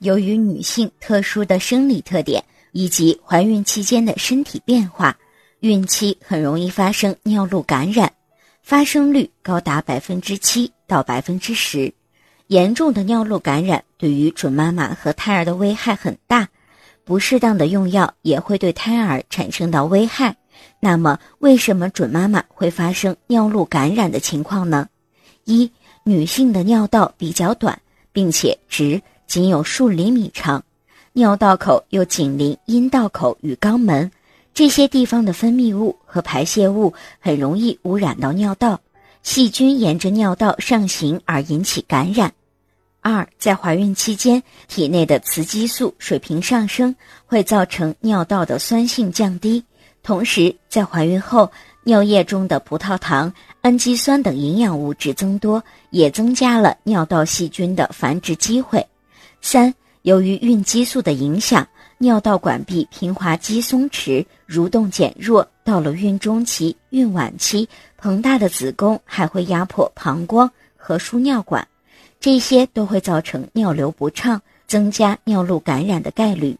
由于女性特殊的生理特点以及怀孕期间的身体变化，孕期很容易发生尿路感染，发生率高达百分之七到百分之十。严重的尿路感染对于准妈妈和胎儿的危害很大，不适当的用药也会对胎儿产生到危害。那么，为什么准妈妈会发生尿路感染的情况呢？一、女性的尿道比较短，并且直。仅有数厘米长，尿道口又紧邻阴道口与肛门，这些地方的分泌物和排泄物很容易污染到尿道，细菌沿着尿道上行而引起感染。二，在怀孕期间，体内的雌激素水平上升，会造成尿道的酸性降低，同时在怀孕后，尿液中的葡萄糖、氨基酸等营养物质增多，也增加了尿道细菌的繁殖机会。三，由于孕激素的影响，尿道管壁平滑肌松弛，蠕动减弱。到了孕中期、孕晚期，膨大的子宫还会压迫膀胱和输尿管，这些都会造成尿流不畅，增加尿路感染的概率。